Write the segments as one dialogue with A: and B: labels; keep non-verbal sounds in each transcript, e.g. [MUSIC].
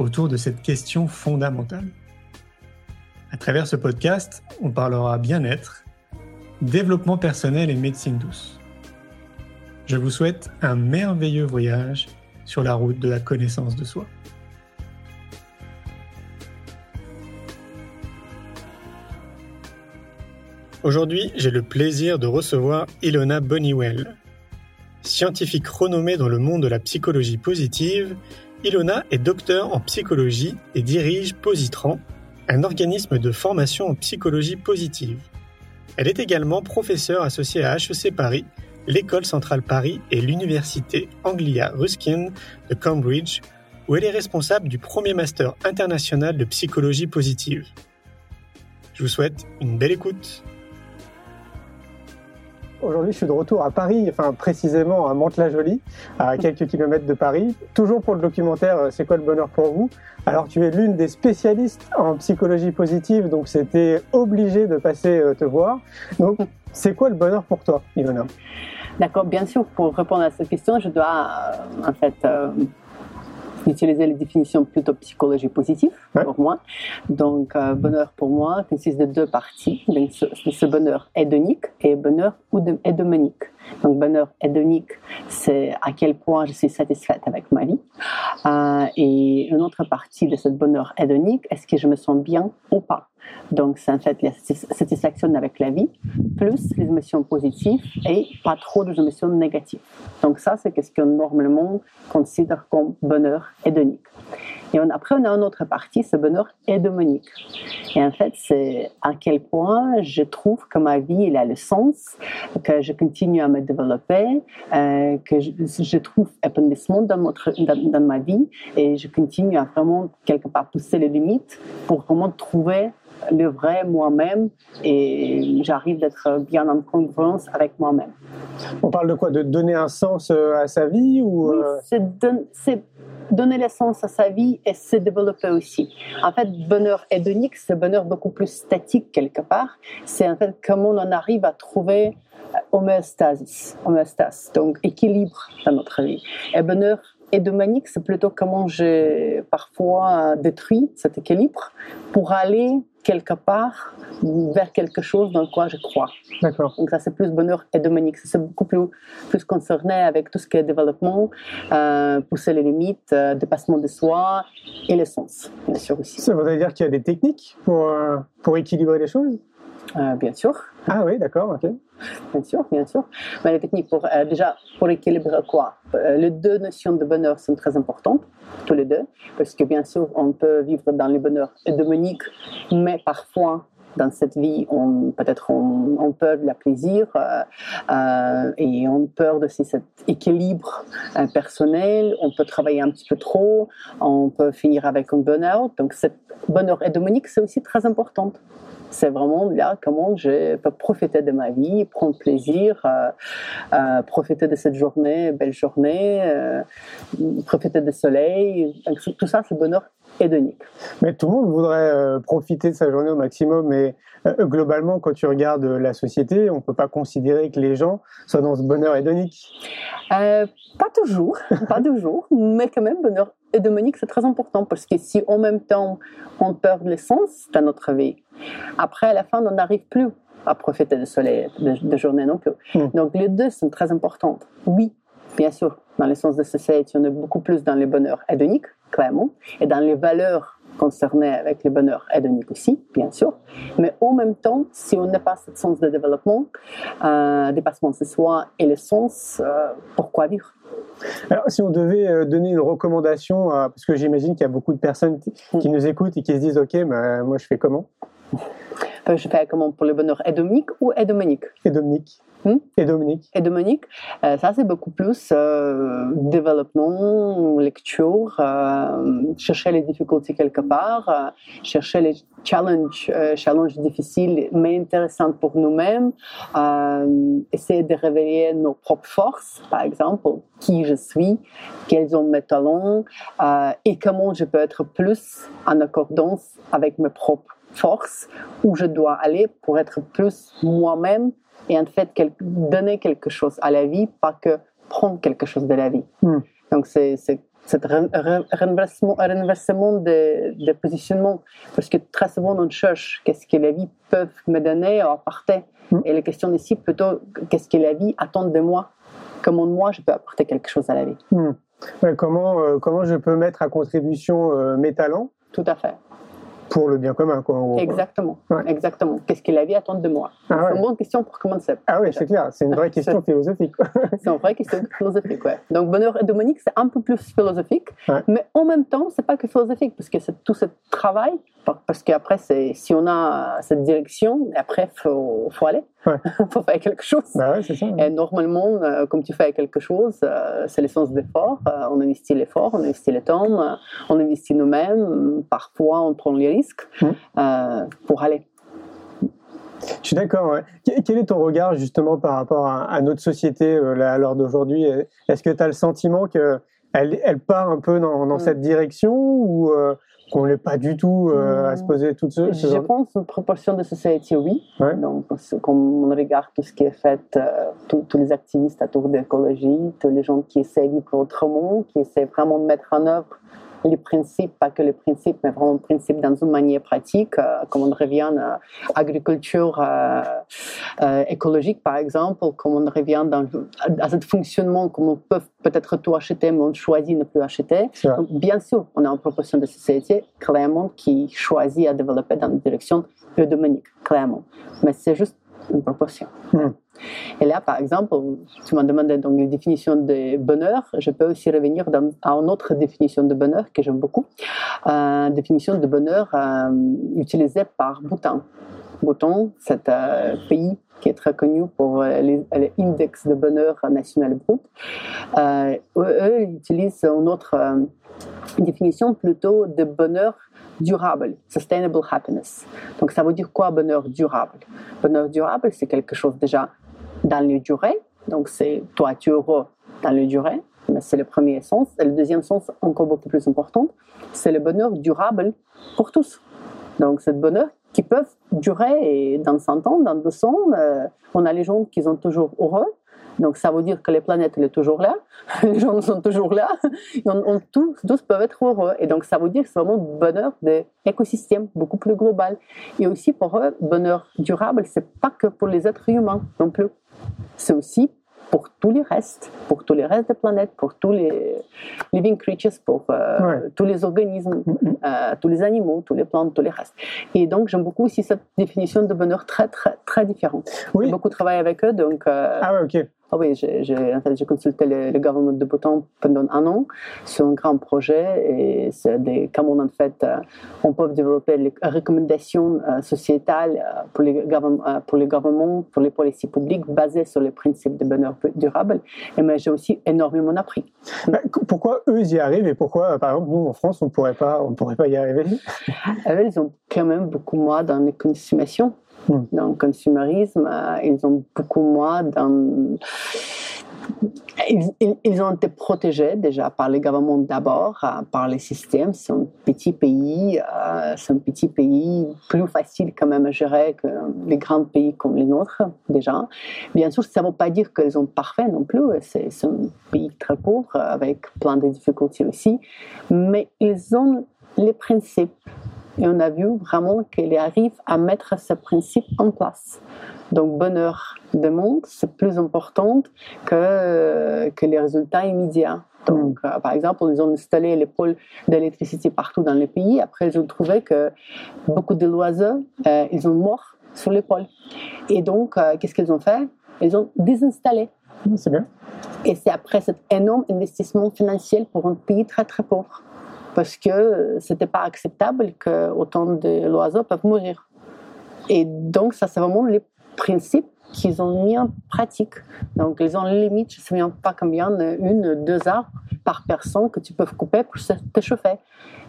A: autour de cette question fondamentale. À travers ce podcast, on parlera bien-être, développement personnel et médecine douce. Je vous souhaite un merveilleux voyage sur la route de la connaissance de soi. Aujourd'hui, j'ai le plaisir de recevoir Ilona Boniwell. Scientifique renommée dans le monde de la psychologie positive, Ilona est docteur en psychologie et dirige Positran, un organisme de formation en psychologie positive. Elle est également professeure associée à HEC Paris, l'École centrale Paris et l'Université Anglia Ruskin de Cambridge, où elle est responsable du premier master international de psychologie positive. Je vous souhaite une belle écoute. Aujourd'hui, je suis de retour à Paris, enfin précisément à Mantes-la-Jolie, à quelques kilomètres de Paris, toujours pour le documentaire euh, C'est quoi le bonheur pour vous? Alors, tu es l'une des spécialistes en psychologie positive, donc c'était obligé de passer euh, te voir. Donc, [LAUGHS] c'est quoi le bonheur pour toi, Ilona
B: D'accord, bien sûr, pour répondre à cette question, je dois euh, en fait utiliser les définitions plutôt psychologie positive pour moi. Donc, euh, bonheur pour moi consiste de deux parties. Donc, ce, ce bonheur hédonique et bonheur eudaimonique. Donc, bonheur hédonique, c'est à quel point je suis satisfaite avec ma vie. Euh, et une autre partie de ce bonheur hédonique, est-ce que je me sens bien ou pas? Donc, c'est en fait la satisfaction avec la vie, plus les émotions positives et pas trop de émotions négatives. Donc, ça, c'est ce qu'on normalement considère comme bonheur hédonique. Et après, on a une autre partie, ce bonheur hédonique. Et en fait, c'est à quel point je trouve que ma vie, elle a le sens, que je continue à me développer, euh, que je, trouve épanouissement dans, dans, dans, ma vie et je continue à vraiment, quelque part, pousser les limites pour vraiment trouver le vrai moi-même et j'arrive d'être bien en congruence avec moi-même.
A: On parle de quoi? De donner un sens euh, à sa vie ou
B: Oui, euh? c'est donner le sens à sa vie et se développer aussi. En fait, bonheur hédonique, c'est bonheur beaucoup plus statique quelque part. C'est en fait comment on arrive à trouver euh, homéostasis, homéostase, donc équilibre dans notre vie. Et bonheur hédomanique, c'est plutôt comment j'ai parfois détruit cet équilibre pour aller quelque part vers quelque chose dans quoi je crois.
A: D'accord.
B: Donc ça c'est plus bonheur hédomanique, c'est beaucoup plus, plus concerné avec tout ce qui est développement, euh, pousser les limites, euh, dépassement de soi et le sens, bien sûr aussi.
A: Ça voudrait dire qu'il y a des techniques pour, euh, pour équilibrer les choses?
B: Bien sûr.
A: Ah oui, d'accord, ok.
B: Bien sûr, bien sûr. Mais les techniques pour euh, déjà pour équilibrer quoi? Euh, Les deux notions de bonheur sont très importantes, tous les deux, parce que bien sûr on peut vivre dans le bonheur hédémonique, mais parfois dans cette vie, on, peut-être on, on perd le plaisir et on perd aussi cet équilibre personnel. On peut travailler un petit peu trop, on peut finir avec un burn-out. Donc, cette bonheur hédémonique, c'est aussi très important c'est vraiment là comment je peux profiter de ma vie, prendre plaisir, euh, euh, profiter de cette journée, belle journée, euh, profiter du soleil. tout ça, c'est bonheur hédonique.
A: Mais tout le monde voudrait profiter de sa journée au maximum, mais globalement, quand tu regardes la société, on ne peut pas considérer que les gens soient dans ce bonheur hédonique.
B: pas toujours, pas [LAUGHS] toujours, mais quand même bonheur hédonique, c'est très important parce que si en même temps on perd l'essence dans notre vie, après, à la fin, on n'arrive plus à profiter du soleil de, journée non plus. Hmm. Donc, les deux sont très importantes. Oui, bien sûr, dans le sens de société, on est beaucoup plus dans les bonheurs hédoniques, clairement, et dans les valeurs concernées avec les bonheurs hédoniques aussi, bien sûr. Mais en même temps, si on n'a pas ce sens de développement, euh, dépassement de soi et le sens, euh, pourquoi vivre?
A: Alors, si on devait euh, donner une recommandation, parce que j'imagine qu'il y a beaucoup de personnes qui hmm. nous écoutent et qui se disent, OK, moi je fais comment?
B: Je fais comment pour le bonheur hédonique ou hédomonique
A: Hédomonique. Hmm? Et Dominique
B: Et Dominique, euh, ça c'est beaucoup plus euh, développement, lecture, euh, chercher les difficultés quelque part, chercher les challenges, challenges difficiles mais intéressants pour nous-mêmes, essayer de révéler nos propres forces, par exemple, qui je suis, quels sont mes talents et comment je peux être plus en accordance avec mes propres forces, où je dois aller pour être plus moi-même et en fait donner quelque chose à la vie, pas que prendre quelque chose de la vie. Hmm. Donc c'est cet renversement, renversement de, de, positionnement, parce que très souvent on cherche qu'est-ce que la vie peut me donner à apporter. Hmm. Et la question ici plutôt qu'est-ce que la vie attend de moi, comment moi je peux apporter quelque chose à la vie?
A: Hmm. comment, euh, comment je peux mettre à contribution euh, mes talents?
B: Tout à fait
A: pour le bien commun. Quoi,
B: exactement. Exactement. Qu'est-ce que la vie attend de moi? Ah C'est une bonne question pour commencer.
A: Ah oui, c'est clair. C'est une vraie [LAUGHS] question philosophique. [LAUGHS]
B: c'est une vraie question philosophique, ouais. Donc, bonheur et Dominique, c'est un peu plus philosophique, mais en même temps, c'est pas que philosophique, parce que c'est tout ce travail parce qu'après, si on a cette direction, après, il faut, faut, aller. Il faut [LAUGHS] faire quelque chose.
A: Bah ouais, ça,
B: Et normalement, euh, comme tu fais quelque chose, euh, c'est l'essence d'effort. Euh, on investit l'effort, on investit le temps, on investit nous-mêmes. Parfois, on prend les risques mmh. pour aller.
A: Je suis d'accord. Quel est ton regard justement par rapport à, notre société à l'heure d'aujourd'hui? Est-ce que tu as le sentiment qu'elle elle part un peu dans, dans mmh. cette direction ou qu'on n'est pas du tout euh, à se poser tout ce
B: Je pense une proportion de société, oui. Donc, quand on regarde tout ce qui est fait, euh, tous les activistes autour de l'écologie, tous les gens qui essaient de vivre autrement, qui essaient vraiment de mettre en œuvre les principes, pas que les principes, mais vraiment les principes dans une manière pratique, euh, comme on revient à l'agriculture euh, euh, écologique, par exemple, comme on revient dans, à ce fonctionnement, comme on peut peut-être tout acheter, mais on choisit de ne plus acheter. bien sûr, on a une proportion de société, clairement, qui choisit à développer dans la direction eudomanique, clairement. Mais c'est juste une proportion. Hmm. Et là, par exemple, tu m'as demandé donc la définition de bonheur. Je peux aussi revenir à une autre définition de bonheur que j'aime beaucoup. Euh, définition de bonheur euh, utilisée par Bhoutan. Bhoutan, c'est un pays qui est très connu pour l'index de bonheur national brut. Euh, eux, ils utilisent une autre euh, définition plutôt de bonheur durable, sustainable happiness. Donc ça veut dire quoi bonheur durable? Bonheur durable, c'est quelque chose déjà dans le durée. Donc c'est toi tu es heureux dans le durée, mais c'est le premier sens. Et le deuxième sens, encore beaucoup plus important, c'est le bonheur durable pour tous. Donc c'est le bonheur qui peut durer dans 100 ans, dans 200 ans. Euh, on a les gens qui sont toujours heureux, donc ça veut dire que les planètes elle est toujours là, [LAUGHS] les gens sont toujours là, on, tous, tous, peuvent être heureux. Et donc ça veut dire que c'est vraiment le bonheur de l'écosystème beaucoup plus global. Et aussi pour eux, bonheur durable, c'est pas que pour les êtres humains non plus. C'est aussi pour tous les restes, pour tous les restes des planètes, pour tous les living creatures, pour euh, tous les organismes, mm, mm. euh, tous les animaux, tous les plantes, tous les restes. Et donc j'aime beaucoup aussi cette définition de bonheur très très très différente. Oui. J'ai beaucoup travaillé avec eux, donc.
A: Euh, ah ouais, ok.
B: Ah oui, j'ai consulté le, gouvernement de Bhoutan pendant un an sur un grand projet et c'est comment en fait euh, on peut développer les recommandations euh, sociétales euh, pour les, pour les gouvernements, pour les politiques publiques basées sur les principes de bonheur durable. Et mais j'ai aussi énormément appris.
A: Bah, pourquoi eux y arrivent et pourquoi, par exemple, nous en France, on ne pourrait pas, on pourrait pas y arriver? [LAUGHS]
B: Eux, ils ont quand même beaucoup moins dans les consommations Hmm. Dans le consumérisme, euh, ils ont beaucoup moins. Ils, ont été protégés déjà par les gouvernements d'abord, euh, par les systèmes. C'est un petit pays, euh, c'est un petit pays plus facile quand même à gérer que les grands pays comme les nôtres déjà. Bien sûr, ça ne veut pas dire qu'ils sont parfaits non plus. C'est un pays très pauvre avec plein de difficultés aussi, mais ils ont les principes et on a vu vraiment qu'il arrive à mettre ce principe en place. Donc, bonheur de monde, c'est plus important que, que les résultats immédiats. Donc, euh, par exemple, ils ont installé les pôles d'électricité partout dans le pays. Après, ils ont trouvé que beaucoup de loisirs, euh, ils ont mort sur les pôles. Et donc, euh, qu'est-ce qu'ils ont fait? Ils ont désinstallé.
A: C'est bien.
B: Et c'est après cet énorme investissement financier pour un pays très, très pauvre parce que c'était pas acceptable que autant de l'oiseau peuvent mourir. Et donc, ça, c'est vraiment les principes qu'ils ont mis en pratique. Donc, ils ont limite, je ne me souviens pas combien, une, deux heures par personne que tu peux couper pour te chauffer.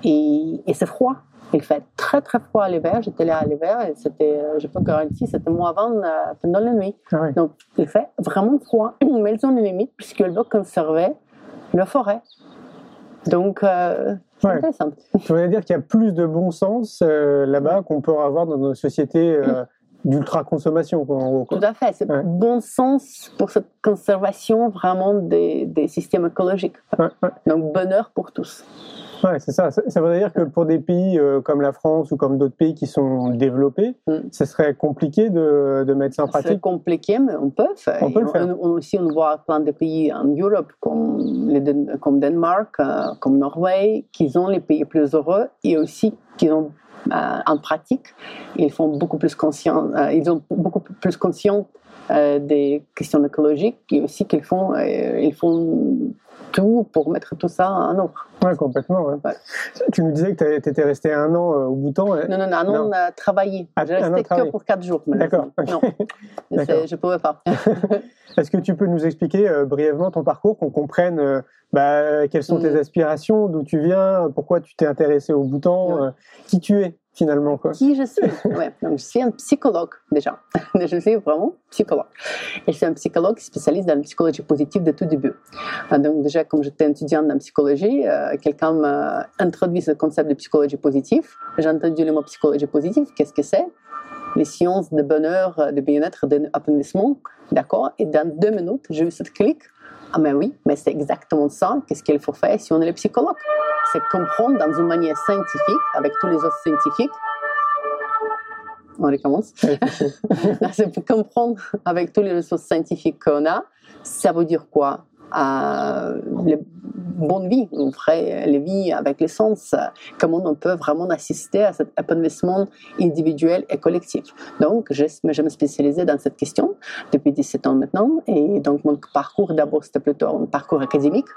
B: Et, et c'est froid. Il fait très très froid à l'hiver. J'étais là à l'hiver et c'était, euh, je peux garantir, c'était moins 20 euh, pendant la nuit.
A: Ah
B: Donc il fait vraiment froid. [CLEARS THROAT] Mais ils ont une limite puisqu'ils veulent conserver la forêt. Donc euh, c'est
A: Ouais.
B: intéressant.
A: Tu veux dire qu'il y a plus de bon sens euh, là-bas qu'on peut avoir dans nos sociétés euh, d'ultra-consommation.
B: Tout à fait. C'est
A: Ouais.
B: bon sens pour cette conservation vraiment des, des systèmes écologiques.
A: Ouais.
B: Donc bonheur pour tous.
A: Ouais, c'est ça. ça. ça veut dire que pour des pays euh, comme la France ou comme d'autres pays qui sont développés,
B: Mm.
A: ce serait compliqué de, de mettre ça en
B: C'est
A: pratique.
B: compliqué, mais on peut faire.
A: On peut le faire.
B: on- aussi, on voit plein de pays en Europe, comme, les comme Danemark, euh, comme Norvège, qui ont les pays plus heureux et aussi qui ont en pratique, ils font beaucoup plus conscient, euh, ils ont beaucoup plus conscience euh, des questions écologiques et aussi qu'ils font, euh, ils font tout pour mettre tout ça en œuvre.
A: Ouais, complètement. ouais.
B: Ouais.
A: Tu nous disais que tu étais resté un an euh, au Bhoutan. euh,
B: Non, non, non, non, on a travaillé.
A: Ah,
B: Je
A: un an
B: restais que
A: travaillé.
B: pour quatre jours.
A: D'accord.
B: Non, [LAUGHS] je ne pouvais pas. [LAUGHS]
A: Est-ce que tu peux nous expliquer euh, brièvement ton parcours, qu'on comprenne euh, bah, quelles sont tes
B: Mm.
A: aspirations, d'où tu viens, pourquoi tu t'es intéressé au Bhoutan,
B: Ouais.
A: euh, qui tu es finalement quoi?
B: qui je suis? [LAUGHS] Ouais, donc je suis un psychologue déjà. [LAUGHS] je suis vraiment psychologue. Et je suis un psychologue spécialiste dans la psychologie positive de tout début. Euh, Donc déjà, comme j'étais étudiante en psychologie, euh, quelqu'un m'a introduit ce concept de psychologie positive. J'ai entendu le mot psychologie positive. Qu'est-ce que c'est? Les sciences de bonheur, euh, de bien-être, d'épanouissement. D'accord? Et dans deux minutes, j'ai eu cette clic. Ah mais oui, mais c'est exactement ça. Qu'est-ce qu'il faut faire si on est le psychologue? C'est comprendre dans une manière scientifique, avec tous les autres scientifiques, on recommence.
A: Ouais, [LAUGHS] c'est
B: comprendre avec tous les ressources scientifiques qu'on a, ça veut dire quoi? Euh, les bonnes vies, on ferait les vies avec l'essence, comment on peut vraiment assister à cet épanouissement individuel et collectif. Donc, je, je me spécialisais dans cette question depuis 17 ans maintenant, et donc mon parcours d'abord c'était plutôt un parcours académique.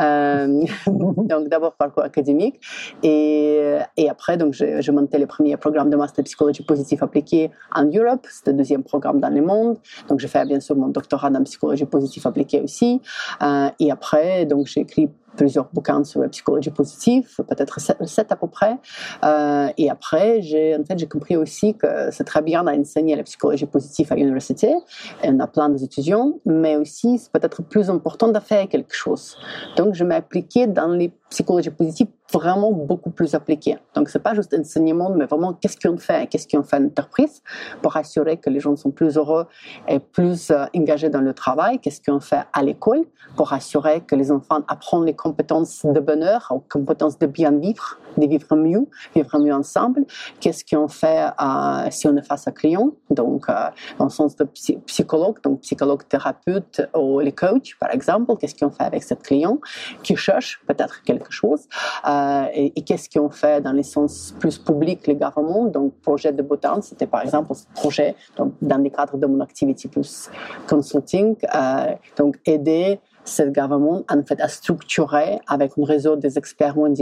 B: Euh, [LAUGHS] donc d'abord parcours académique et, et après donc j'ai monté le premier programme de master psychologie positive appliquée en Europe, c'était le deuxième programme dans le monde. Donc j'ai fait bien sûr mon doctorat en psychologie positive appliquée aussi. Euh, et après donc j'ai écrit plusieurs bouquins sur la psychologie positive, peut-être sept à peu près. Euh, et après, j'ai en fait compris aussi que c'est très bien d'enseigner la psychologie positive à l'université. On a plein d'étudiants, mais aussi c'est peut-être plus important de faire quelque chose. Donc je m'ai appliqué dans les psychologies positives vraiment beaucoup plus appliquées. Donc c'est pas juste enseignement, mais vraiment qu'est-ce qu'on fait, qu'est-ce qu'on fait en entreprise pour assurer que les gens sont plus heureux et plus euh, engagés dans le travail, qu'est-ce qu'on fait à l'école pour assurer que les enfants apprennent les compétences de bonheur, aux compétences de bien vivre, de vivre mieux, vivre mieux ensemble. Qu'est-ce qu'on fait euh, si on est face à client, donc euh, le sens de psy- psychologue, donc psychologue thérapeute ou les coachs par exemple. Qu'est-ce qu'on fait avec ce client qui cherche peut-être quelque chose? Euh, et, et qu'est-ce qu'on fait dans les sens plus public, les gouvernements? Donc projet de Bhutan, c'était par exemple ce projet donc, dans le cadre de mon activité plus consulting, euh, donc aider ce gouvernement en fait à structurer avec un réseau des experts mondiaux.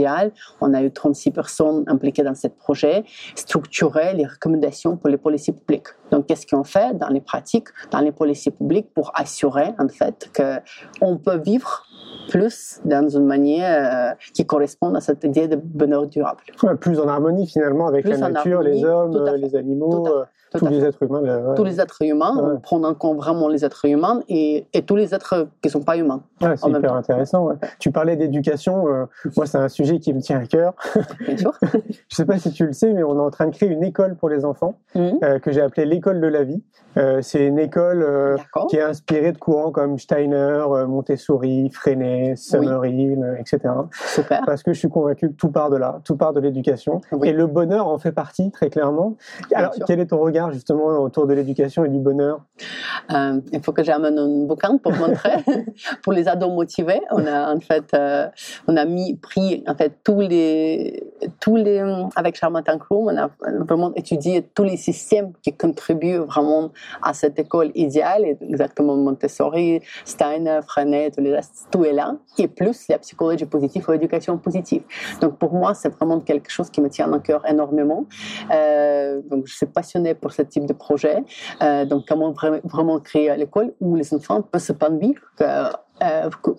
B: On a eu 36 personnes impliquées dans ce projet, structurer les recommandations pour les policiers publics. Donc, qu'est-ce qu'on fait dans les pratiques, dans les policiers publics pour assurer en fait que on peut vivre plus dans une manière euh, qui correspond à cette idée de bonheur durable.
A: Ouais, plus en harmonie finalement avec
B: Plus
A: la nature,
B: harmonie,
A: les hommes, euh, les animaux,
B: Tout
A: euh,
B: Tout
A: tous les êtres humains. là, ouais.
B: Tous les êtres humains,
A: Ouais.
B: on prend en compte vraiment les êtres humains et, et tous les êtres qui ne sont pas humains,
A: c'est hyper
B: temps.
A: intéressant. Tu parlais d'éducation, euh, moi c'est un sujet qui me tient à cœur.
B: bien [LAUGHS] sûr.
A: Je sais pas si tu le sais, mais on est en train de créer une école pour les enfants euh, que j'ai appelée l'école de la vie. Euh, c'est une école qui est inspirée de courants comme Steiner, Montessori, Freinet, Summerhill, etc.
B: Super.
A: Parce que je suis convaincu que tout part de là, tout part de l'éducation.
B: Oui.
A: Et le bonheur en fait partie, très clairement. Alors, quel est ton regard justement autour de l'éducation et du bonheur?
B: Euh, il faut que j'amène un bouquin pour montrer. [LAUGHS] pour les ados motivés, on a en fait, euh, on a mis, pris en fait tous les, tous les, avec Charlotte Crew, on a vraiment étudié tous les systèmes qui contribuent vraiment à cette école idéale, exactement Montessori, Steiner, Freinet, tout, les restes, tout est et plus la psychologie positive ou l'éducation positive. Donc pour moi, c'est vraiment quelque chose qui me tient à cœur énormément. Euh, donc je suis passionnée pour ce type de projet. Euh, donc comment vraiment créer l'école où les enfants peuvent s'épanouir, euh,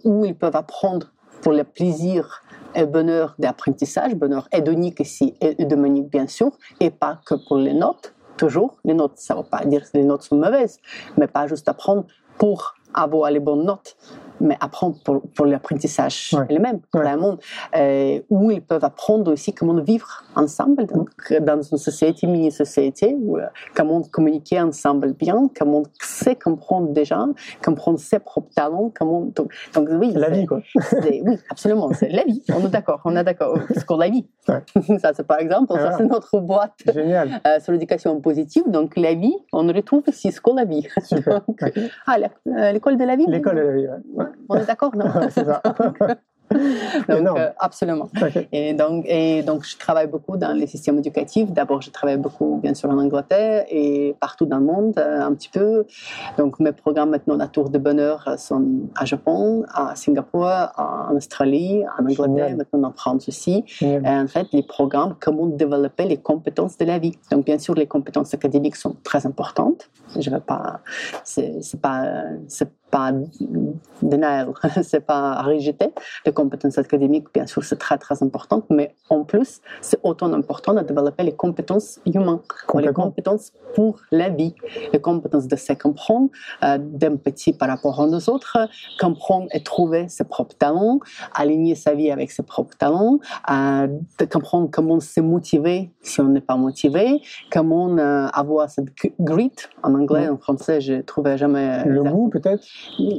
B: où ils peuvent apprendre pour le plaisir et bonheur d'apprentissage, bonheur hédonique ici et manière bien sûr, et pas que pour les notes, toujours. Les notes, ça ne veut pas dire que les notes sont mauvaises, mais pas juste apprendre pour avoir les bonnes notes, mais apprendre pour, pour l'apprentissage ouais. elle-même, pour le monde, euh, où ils peuvent apprendre aussi comment vivre ensemble donc, dans une société, mini-société, euh, comment communiquer ensemble bien, comment sait comprendre déjà, comprendre ses propres talents, comment... Donc, donc oui,
A: la vie, quoi.
B: oui, absolument, c'est la vie, on est d'accord, on est d'accord, parce qu'on la vie. Ouais. [LAUGHS] ça, c'est par exemple, ah, ça, c'est notre boîte euh, sur l'éducation positive, donc la vie, on retrouve ici ce qu'on la vie.
A: Super. [LAUGHS]
B: donc. Ah, l'école de la vie?
A: L'école de la vie, ouais.
B: On est d'accord, non? [LAUGHS]
A: C'est ça. [LAUGHS]
B: donc, euh, absolument. [LAUGHS] Okay. Et, donc, et donc, je travaille beaucoup dans les systèmes éducatifs. D'abord, je travaille beaucoup, bien sûr, en Angleterre et partout dans le monde, euh, un petit peu. Donc, mes programmes maintenant, la Tour de Bonheur, sont à Japon, à Singapour, en Australie, en Angleterre, Génial. maintenant en France aussi. Et en fait, les programmes, comment développer les compétences de la vie. Donc, bien sûr, les compétences académiques sont très importantes. Je ne vais pas. C'est pas. Pas denial, [LAUGHS] c'est pas rejeter. Les compétences académiques, bien sûr, c'est très très important, mais en plus, c'est autant important de développer les compétences humaines, les compétences pour la vie, les compétences de se comprendre, euh, d'empathie par rapport aux autres, comprendre et trouver ses propres talents, aligner sa vie avec ses propres talents, euh, de comprendre comment se motiver si on n'est pas motivé, comment euh, avoir cette grit en anglais, en français, je trouvais jamais
A: le goût peut-être?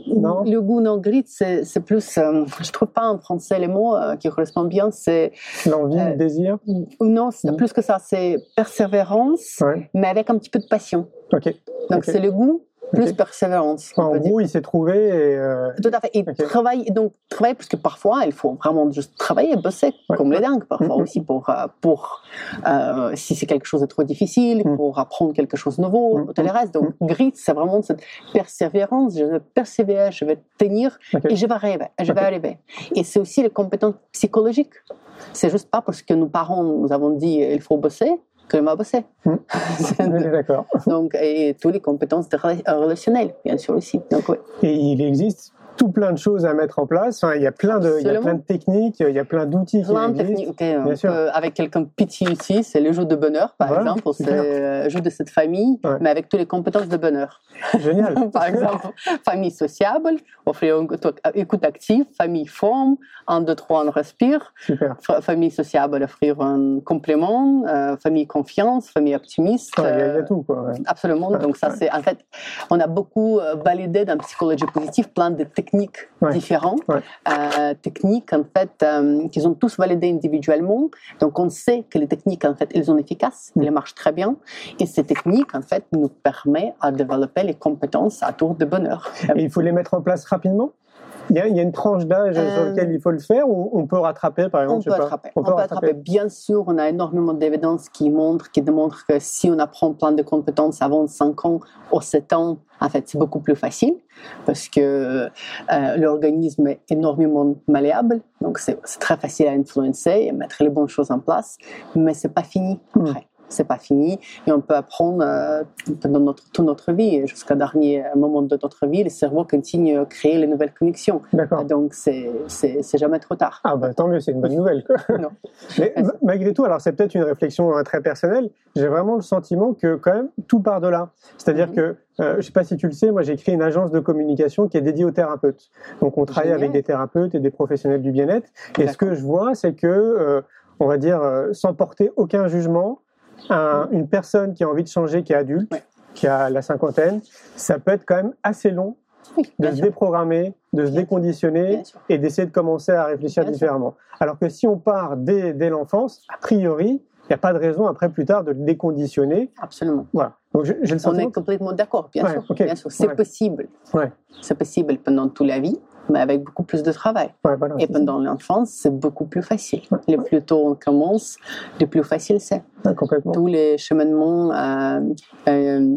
B: Non. Le goût, non, grit, c'est plus, euh, je trouve pas en français les mots euh, qui correspondent bien, c'est...
A: L'envie, euh, le désir
B: Non, c'est plus que ça, c'est persévérance, ouais. mais avec un petit peu de passion.
A: Ok.
B: Donc
A: okay.
B: c'est le goût plus persévérance.
A: En goût, il s'est trouvé et... Euh...
B: Tout à fait. Et okay. travailler, donc travailler, parce que parfois, il faut vraiment juste travailler, bosser
A: Ouais.
B: comme les dingues, parfois
A: Mhm.
B: aussi pour, euh, pour euh, si c'est quelque chose de trop difficile,
A: Mhm.
B: pour apprendre quelque chose de nouveau, tout le reste. Donc, grit, c'est vraiment cette persévérance. Je vais persévérer, je vais tenir et je vais arriver. Je vais arriver. Et c'est aussi les compétences psychologiques. C'est juste pas parce que nos parents nous avons dit il faut bosser que m'a bossé.
A: D'accord.
B: Donc, et toutes les compétences relationnelles, bien sûr aussi. Donc, ouais.
A: Et il existe tout plein de choses à mettre en place. Enfin, il y a plein de, il y a plein de techniques, il y a plein d'outils qui
B: plein de techniques.
A: Bien sûr.
B: avec quelqu'un petit outil, c'est le jeu de bonheur, par
A: Voilà,
B: exemple. C'est le jeu de cette famille,
A: Ouais.
B: mais avec toutes les compétences de bonheur.
A: Génial. [LAUGHS]
B: par exemple, famille sociable, offrir une écoute- active, famille forme, 1, 2, 3, on respire.
A: Super.
B: Fa- Famille sociable, offrir un complément. euh, famille confiance, famille optimiste.
A: Ouais, Il y, a- il y a
B: euh,
A: tout, quoi. ouais.
B: Absolument. Donc ça, c'est en fait, on a beaucoup validé dans psychologie positive plein de techniques
A: Ouais.
B: différentes,
A: Ouais.
B: euh, techniques en fait euh, qu'ils ont tous validées individuellement. Donc on sait que les techniques en fait, elles sont efficaces,
A: Mm.
B: elles marchent très bien, et ces techniques en fait nous permettent à développer les compétences à tour de bonheur.
A: Et il faut les mettre en place rapidement? Il y, a, il y a une tranche d'âge sur
B: Euh,
A: laquelle il faut le faire ou on peut rattraper, par exemple
B: On
A: je
B: peut,
A: sais pas.
B: On peut attraper. Bien sûr, on a énormément d'évidence qui montrent, qui démontrent que si on apprend plein de compétences avant 5 ans ou 7 ans, en fait, c'est beaucoup plus facile parce que euh, l'organisme est énormément malléable. Donc, c'est c'est très facile à influencer et mettre les bonnes choses en place, mais c'est pas fini
A: Hmm.
B: après. C'est pas fini et on peut apprendre euh, pendant notre, toute notre vie jusqu'à dernier moment de notre vie, le cerveau continue à créer les nouvelles connexions.
A: D'accord.
B: Donc, c'est jamais trop tard.
A: Ah bah tant mieux, c'est une bonne nouvelle. quoi. [LAUGHS]
B: Non. [LAUGHS]
A: Mais ma- malgré tout, alors c'est peut-être une réflexion euh, très personnelle, j'ai vraiment le sentiment que quand même tout part de là. C'est-à-dire
B: Mhm.
A: que, euh, je sais pas si tu le sais, moi j'ai créé une agence de communication qui est dédiée aux thérapeutes. Donc on travaille
B: Génial.
A: avec des thérapeutes et des professionnels du bien-être. Et ce que je vois, c'est que, euh, on va dire, euh, sans porter aucun jugement, un- une personne qui a envie de changer, qui est adulte,
B: Ouais.
A: qui a la cinquantaine, ça peut être quand même assez long
B: Oui,
A: de se
B: sûr.
A: déprogrammer, de se
B: Bien
A: déconditionner et d'essayer de commencer à réfléchir
B: Bien sûr.
A: différemment. Alors que si on part dès, dès l'enfance, a priori, il n'y a pas de raison après plus tard de le déconditionner.
B: Absolument.
A: Voilà. Donc le
B: On est complètement d'accord, bien
A: Ouais.
B: Bien sûr. C'est
A: Ouais.
B: possible.
A: Ouais.
B: C'est possible pendant toute la vie, mais avec beaucoup plus de travail.
A: Voilà,
B: Et pendant l'enfance, c'est beaucoup plus facile. Le plus tôt on commence, le plus facile c'est.
A: Complètement.
B: Tous les cheminements euh, euh,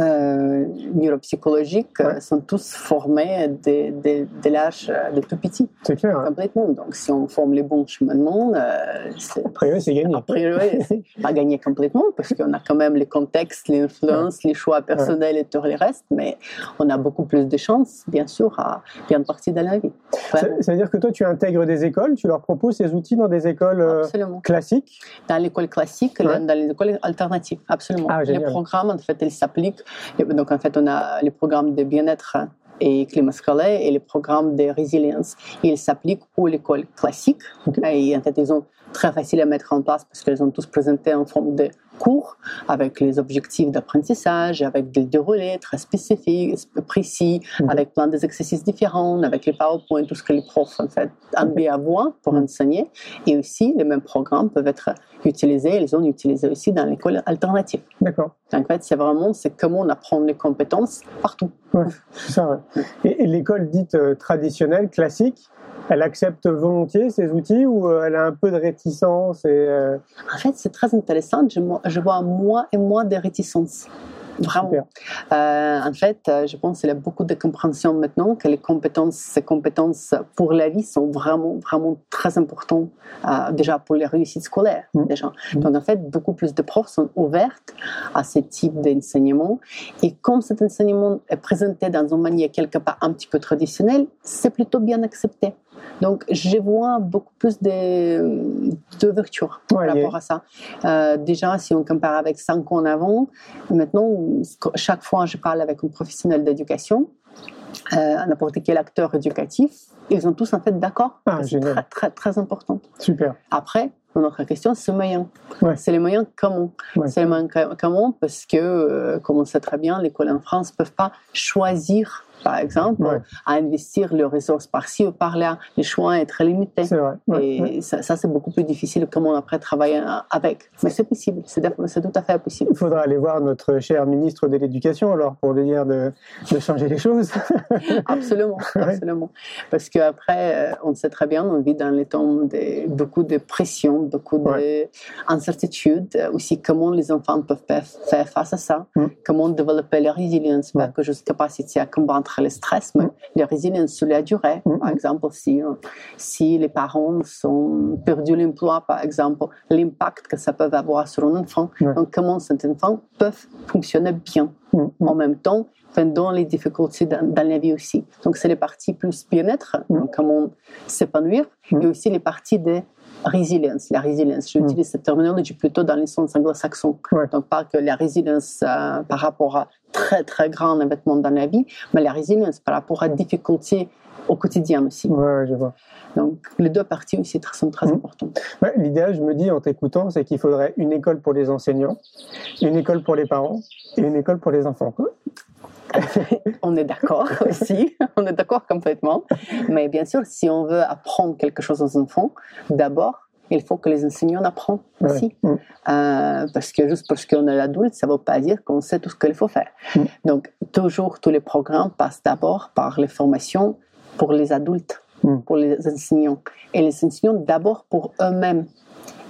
B: euh, neuropsychologiques
A: Ouais.
B: sont tous formés dès, dès- dès l'âge euh, de tout petit,
A: C'est clair. hein.
B: complètement. Donc, si on forme les bons cheminements, euh, c'est
A: A priori, c'est gagné.
B: a priori, [LAUGHS] c'est pas gagné complètement parce qu'on a quand même les contextes, les influences, les choix personnels et tout le reste, mais on a beaucoup plus de chances, bien sûr, à bien partir de la vie.
A: Ça,
B: Vraiment,
A: ça veut dire que toi, tu intègres des écoles, tu leur proposes ces outils dans des écoles euh, classiques?
B: Dans l'école classique,
A: Ouais.
B: dans les écoles alternatives, absolument.
A: Ah,
B: les programmes, en fait, ils s'appliquent. Donc, en fait, on a les programmes de bien-être et climat scolaire et les programmes de résilience. Ils s'appliquent pour l'école classique. Et en fait, ils sont très faciles à mettre en place parce qu'ils ont tous présenté en forme de cours avec les objectifs d'apprentissage, avec des déroulés très spécifiques, sp- précis,
A: Mhm.
B: avec plein d'exercices différents, avec les PowerPoint, tout ce que les profs en fait envient avoir pour
A: Mhm.
B: enseigner. Et aussi, les mêmes programmes peuvent être utilisés, ils sont utilisés aussi dans l'école alternative.
A: D'accord.
B: Donc, en fait, c'est vraiment c'est comment on apprend les compétences partout.
A: C'est ça, ouais. Et, et l'école dite euh, traditionnelle, classique, elle accepte volontiers ces outils ou euh, elle a un peu de réticence et, euh,
B: En fait, c'est très intéressant. Je, vois moins et moins de réticences. Vraiment. Euh, en fait, je pense qu'il y a beaucoup de compréhension maintenant que les compétences, ces compétences pour la vie sont vraiment, vraiment très importantes euh, déjà pour les réussites scolaires.
A: Mm.
B: Déjà.
A: Mm.
B: Donc, en fait, beaucoup plus de profs sont ouvertes à ce type d'enseignement. Et comme cet enseignement est présenté dans une manière quelque part un petit peu traditionnelle, c'est plutôt bien accepté. Donc, je vois beaucoup plus de- d'ouverture par
A: Ouais,
B: rapport à ça. Euh, déjà, si on compare avec cinq ans avant, maintenant, chaque fois je parle avec un professionnel d'éducation, euh, n'importe quel acteur éducatif, ils sont tous en fait d'accord.
A: Ah,
B: que c'est très, très, très important.
A: super.
B: Après, notre question, c'est le moyen.
A: Ouais.
B: C'est les moyens comment?
A: Ouais.
B: C'est les moyens co- comment? Parce que, euh, comme on sait très bien, les écoles en France ne peuvent pas choisir, par exemple,
A: Ouais.
B: à investir leurs ressources par-ci ou par-là. Les choix est très limité.
A: C'est vrai. ouais,
B: Et
A: ouais.
B: ça, ça, c'est beaucoup plus difficile comment après travailler euh, avec. Mais c'est possible, c'est tout à fait possible.
A: Il faudra aller voir notre cher ministre de l'Éducation alors pour lui dire de, de changer les choses. [LAUGHS]
B: Absolument, [LAUGHS] absolument. Parce qu'après, on sait très bien, on vit dans les temps de beaucoup de pression, beaucoup d'incertitudes. Aussi, comment les enfants peuvent faire face à ça,
A: Mm.
B: comment développer la résilience, juste capacité à combattre le stress, mais
A: Mm.
B: la résilience sur la durée.
A: Mm.
B: Par exemple, si, euh, si les parents sont perdus l'emploi, par exemple, l'impact que ça peut avoir sur un enfant. Donc, comment cet enfant peut fonctionner bien
A: Mm,
B: en même temps pendant les difficultés dans, dans la vie aussi. Donc, c'est les parties plus bien-être,
A: Mm.
B: comment s'épanouir, et aussi les parties de résilience. La résilience, j'utilise cette terminologie plutôt dans les sens anglo-saxons.
A: Ouais.
B: Donc, pas que la résilience euh, par rapport à très, très grand événement dans la vie, mais la résilience par rapport à difficultés au quotidien aussi.
A: Ouais, je vois.
B: Donc, les deux parties aussi sont très
A: Mm.
B: importantes.
A: Ouais, L'idéal, je me dis en t'écoutant, c'est qu'il faudrait une école pour les enseignants, une école pour les parents et une école pour les enfants. [LAUGHS]
B: On est d'accord [LAUGHS] aussi, on est d'accord complètement. Mais bien sûr, si on veut apprendre quelque chose aux enfants, d'abord, il faut que les enseignants apprennent aussi.
A: Mm.
B: Euh, parce que juste parce qu'on est l'adulte, ça ne veut pas dire qu'on sait tout ce qu'il faut faire.
A: Mm.
B: Donc, toujours, tous les programmes passent d'abord par les formations pour les adultes,
A: Mm.
B: pour les enseignants. Et les enseignants d'abord pour eux-mêmes.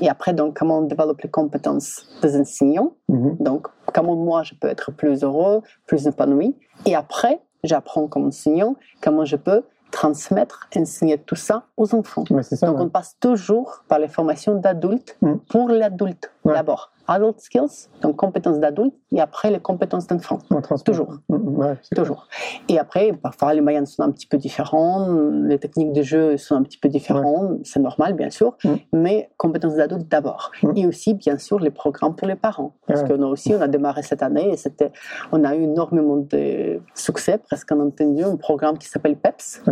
B: Et après, donc, comment on développe les compétences des enseignants
A: Mhm.
B: donc, comment moi je peux être plus heureux, plus épanoui. Et après, j'apprends comme enseignant comment je peux transmettre, enseigner tout ça aux enfants.
A: Ça.
B: Donc,
A: ouais.
B: on passe toujours par les formations d'adultes
A: Mm.
B: pour l'adulte
A: Ouais.
B: d'abord. Adult skills, donc compétences d'adulte, et après les compétences d'enfant. Toujours.
A: Mm, mm, ouais,
B: Toujours. Et après, parfois, les moyens sont un petit peu différents, les techniques de jeu sont un petit peu différentes, c'est normal, bien sûr,
A: Mm.
B: mais compétences d'adultes d'abord.
A: Mm.
B: Et aussi, bien sûr, les programmes pour les parents. Parce
A: Ouais.
B: qu'on a aussi, on a démarré cette année et c'était, on a eu énormément de succès, presque a entendu, un programme qui s'appelle PEPS.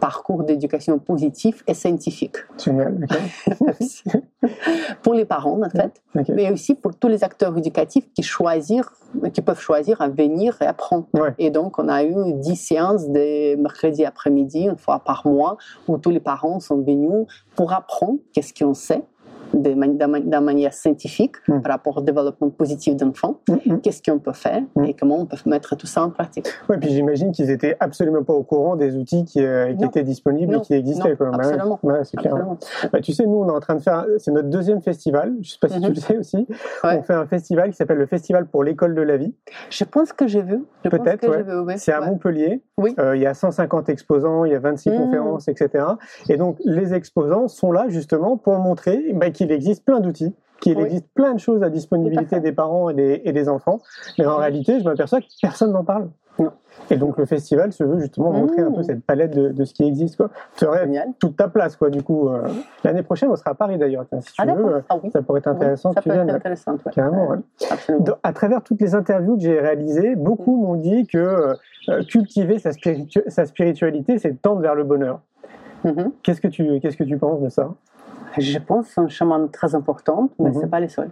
B: Parcours d'éducation positive et scientifique.
A: génial. [LAUGHS]
B: pour les parents, en fait, mais aussi pour tous les acteurs éducatifs qui choisir, qui peuvent choisir à venir et apprendre.
A: Ouais.
B: Et donc, on a eu 10 séances de mercredi après-midi, une fois par mois, où tous les parents sont venus pour apprendre qu'est-ce qu'on sait d'une manière scientifique
A: Mm.
B: par rapport au développement positif d'enfants.
A: Mm,
B: Qu'est-ce qu'on peut faire
A: Mm.
B: et comment on peut mettre tout ça en pratique?
A: Ouais, puis j'imagine qu'ils étaient absolument pas au courant des outils qui, euh, qui étaient disponibles
B: Non.
A: et qui existaient.
B: Non,
A: quoi. Bah ouais.
B: absolument.
A: C'est clair. Bah, tu sais, nous, on est en train de faire, c'est notre deuxième festival. Je sais pas si tu
B: Mhm.
A: le sais aussi.
B: Ouais.
A: On fait un festival qui s'appelle le Festival pour l'école de la vie.
B: Je pense que j'ai vu.
A: Peut-être, ouais.
B: oui.
A: C'est à. Montpellier.
B: Oui.
A: Euh, il y a 150 exposants, il y a 26
B: Mhm.
A: conférences, etc. Et donc, les exposants sont là justement pour montrer bah, qu'il existe plein d'outils, qu'il
B: Oui.
A: existe plein de choses à disponibilité des parents et des, et des enfants. Mais en réalité, je m'aperçois que personne n'en parle.
B: Non.
A: Et donc, le festival se veut justement montrer un peu
B: Mhm.
A: cette palette de, de ce qui existe. Quoi. Tu aurais
B: Génial.
A: toute ta place, quoi, du coup. euh. L'année prochaine, on sera à Paris d'ailleurs. Si tu
B: Ah
A: veux,
B: d'accord.
A: euh,
B: Ah oui.
A: ça pourrait être intéressant
B: Oui, ça
A: que tu
B: être intéressant. ouais.
A: Carrément, à travers toutes les interviews que j'ai réalisées, beaucoup
B: Mm.
A: m'ont dit que euh, cultiver sa, spiritu- sa spiritualité, c'est tendre vers le bonheur.
B: Mhm.
A: Qu'est-ce que tu qu'est-ce que tu penses de ça?
B: Je pense que c'est un chemin très important, mais
A: Mhm.
B: c'est pas le seul.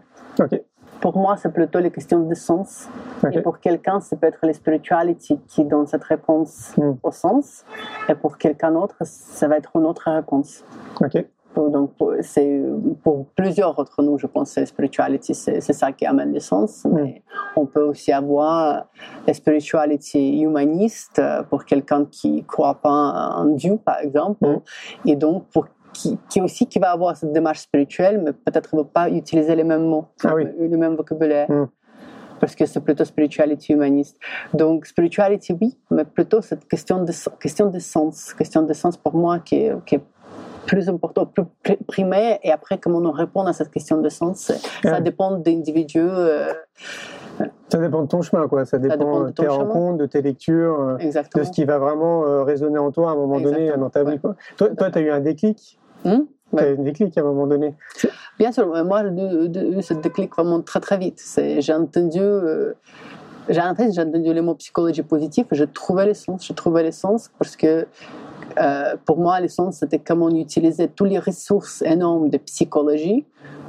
B: Pour moi, c'est plutôt les questions de sens. Et pour quelqu'un, ça peut être la spiritualité qui donne cette réponse
A: Mm.
B: au sens. Et pour quelqu'un d'autre, ça va être une autre réponse.
A: ok.
B: Donc, c'est pour plusieurs d'entre nous, je pense que la spiritualité, c'est ça qui amène le sens.
A: Mm.
B: Mais on peut aussi avoir la spiritualité humaniste euh, pour quelqu'un qui croit pas en Dieu, par exemple. Et donc, pour qui, qui aussi qui va avoir cette démarche spirituelle, mais peut-être ne va pas utiliser les mêmes mots,
A: Ah oui.
B: le même vocabulaire.
A: Mm.
B: Parce que c'est plutôt spiritualité humaniste. Donc, spiritualité, oui, mais plutôt cette question de, question de sens. Question de sens pour moi qui est, qui est plus important, plus pri- primaire. Et après, comment on répond à cette question de sens, ça dépend d'individus. euh,
A: Ça dépend de ton chemin, quoi. Ça dépend,
B: dépend de
A: tes rencontres, de tes lectures, euh, de
B: exactement.
A: ce qui va vraiment euh, résonner en toi à un moment donné
B: Exactement,
A: dans ta vie.
B: ouais.
A: Quoi. Toi, tu as eu un déclic.
B: Hmm?
A: As eu un déclic à un moment donné.
B: Bien sûr, moi, ce déclic vraiment très très vite. J'ai entendu, euh, j'ai entendu, les mots psychologie positive, je trouvais les sens, je trouvais les sens parce que euh, pour moi, les sens, c'était comment utiliser toutes les ressources énormes de psychologie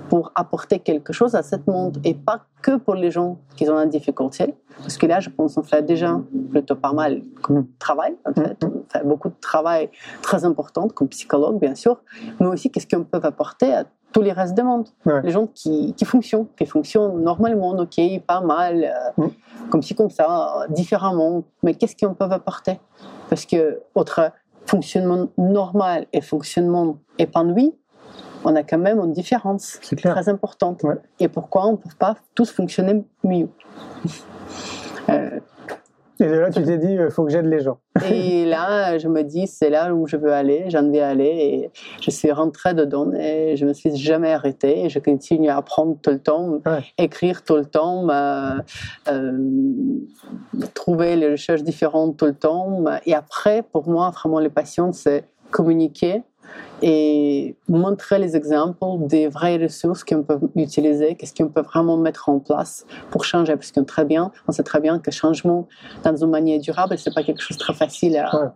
B: pour apporter quelque chose à ce monde et pas que pour les gens qui ont une difficulté. Parce que là, je pense qu'on fait déjà plutôt pas mal comme travail, en fait. On fait beaucoup de travail très important comme psychologue, bien sûr, mais aussi qu'est-ce qu'on peut apporter à tous les restes du monde?
A: Ouais.
B: Les gens qui, qui fonctionnent, qui fonctionnent normalement, ok, pas mal, euh,
A: Mm.
B: comme ci, comme ça, différemment, mais qu'est-ce qu'on peut apporter? Parce que entre fonctionnement normal et fonctionnement épanoui, on a quand même une différence
A: clair.
B: très importante.
A: Ouais.
B: Et pourquoi on ne peut pas tous fonctionner mieux? Euh,
A: Et de là, tu t'es dit, il faut que j'aide les gens. [LAUGHS]
B: Et là, je me dis, c'est là où je veux aller, j'en vais aller. Et je suis rentrée dedans et je me suis jamais arrêtée. Et je continue à apprendre tout le temps,
A: Ouais.
B: écrire tout le temps, euh, euh, trouver les recherches différentes tout le temps. Et après, pour moi, vraiment, les passions, c'est communiquer et montrer les exemples des vraies ressources qu'on peut utiliser, qu'est-ce qu'on peut vraiment mettre en place pour changer. Parce qu'on très bien, on sait très bien que changement dans une manière durable, c'est pas quelque chose de très facile à,
A: Ouais.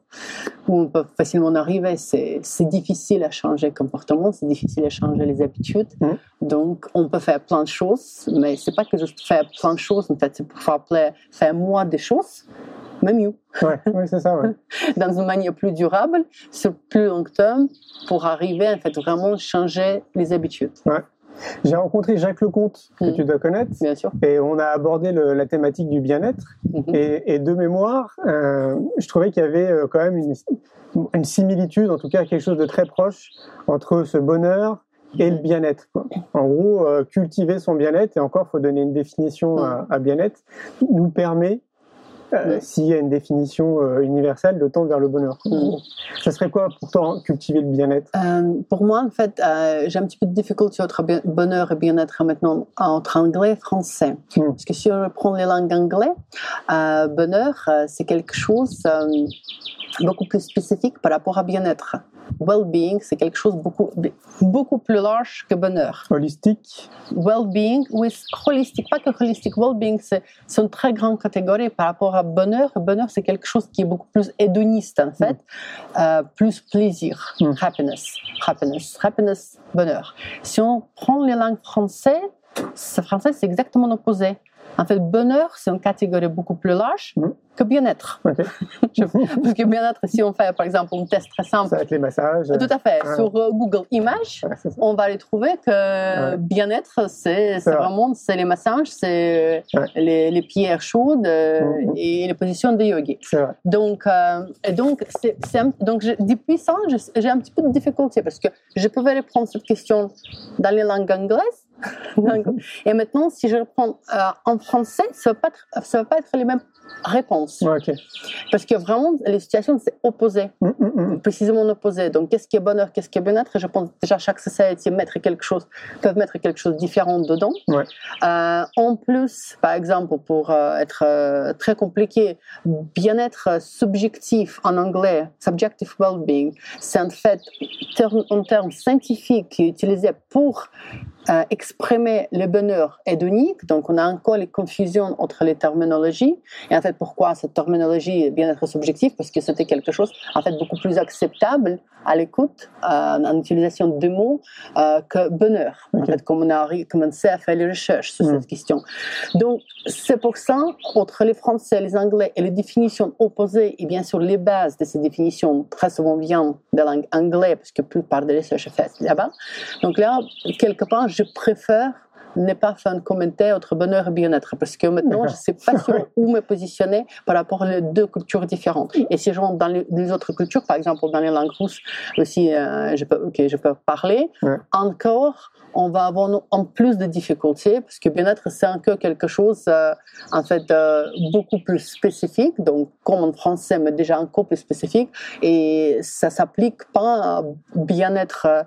B: où on peut facilement arriver. C'est difficile à changer le comportement, c'est difficile à changer les habitudes.
A: Mhm.
B: Donc, on peut faire plein de choses, mais c'est pas que juste faire plein de choses. En fait, c'est pour faire, faire moins des choses, mais mieux
A: Ouais, ouais c'est ça. Ouais. [LAUGHS]
B: dans une manière plus durable, sur plus long terme, pour arriver en fait vraiment changer les habitudes.
A: J'ai rencontré Jacques Lecomte, que
B: Mm.
A: tu dois connaître.
B: Bien sûr.
A: Et on a abordé le- la thématique du bien-être.
B: Mhm.
A: Et, et de mémoire, euh, je trouvais qu'il y avait euh, quand même une, une similitude, en tout cas quelque chose de très proche entre ce bonheur et le bien-être. En gros, euh, cultiver son bien-être, et encore, faut donner une définition à, à bien-être, nous permet, euh, s'il y a une définition euh, universelle, de tendre vers le bonheur. Ça serait quoi pour toi cultiver le bien-être?
B: Euh, pour moi, en fait, j'ai un petit peu de difficulté entre bonheur et bien-être maintenant entre anglais et français.
A: Mm.
B: Parce que si je prends les langues anglaises, bonheur, c'est quelque chose beaucoup plus spécifique par rapport à bien-être. Well-being, c'est quelque chose beaucoup, beaucoup plus large que bonheur.
A: Holistique
B: well-being, oui, holistique, pas que holistique, well-being, c'est une très grande catégorie par rapport à bonheur. Bonheur, c'est quelque chose qui est beaucoup plus hédoniste, en fait, euh, plus plaisir,
A: Mm.
B: happiness, happiness, happiness, bonheur. Si on prend les langues françaises, ce français, c'est exactement l'opposé. En fait, bonheur, c'est une catégorie beaucoup plus large
A: Mm.
B: que bien-être. [LAUGHS] Parce que bien-être, si on fait par exemple un test très simple,
A: Ça avec les massages.
B: tout à fait,
A: Ouais.
B: sur euh, Google Images, on va aller trouver que bien-être, c'est c'est
A: vrai.
B: vraiment c'est les massages, c'est les, les pierres chaudes euh,
A: Mhm.
B: et les positions de yogi. Donc, euh, et donc, c'est, c'est un- donc je- depuis ça, j'ai un petit peu de difficulté parce que je pouvais répondre cette question dans les langues anglaises. [LAUGHS] et maintenant, si je réponds euh, en français, ça ne va, pas être- ça va pas être les mêmes réponses. Parce que vraiment, les situations, c'est opposé
A: Mm, mm, mm.
B: précisément opposé. Donc, qu'est-ce qui est bonheur, qu'est-ce qui est bien-être? Je pense déjà chaque société mettre quelque chose, peuvent mettre quelque chose de différent dedans.
A: Ouais.
B: Euh, en plus, par exemple, pour euh, être très compliqué, bien-être subjectif en anglais, subjective well-being, c'est en fait un terme scientifique qui est utilisé pour euh, exprimer le bonheur hédonique. Donc, on a encore les confusions entre les terminologies. Et en fait, pourquoi cette terminologie bien-être subjectif? Parce que c'était quelque chose, en fait, beaucoup plus acceptable à l'écoute, euh, en utilisation de mots, euh, que bonheur. En fait, comme on a commencé à faire les recherches sur
A: Mm.
B: cette question. Donc, c'est pour ça, entre les Français, les Anglais et les définitions opposées, et bien sûr les bases de ces définitions très souvent viennent de la langue anglaise, parce que la plupart des recherches sont faites là-bas. Donc là, quelque part, je préfère ne pas faire un commentaire entre bonheur et bien-être, parce que maintenant, je ne sais pas sur où me positionner par rapport aux deux cultures différentes. Et si je rentre dans les, autres cultures, par exemple dans les langues russes aussi, euh, je, peux, ok, je peux parler,
A: Ouais.
B: encore, on va avoir en plus de difficultés, parce que bien-être, c'est encore quelque chose, euh, en fait, euh, beaucoup plus spécifique, donc comme en français, mais déjà encore plus spécifique, et ça s'applique pas à bien-être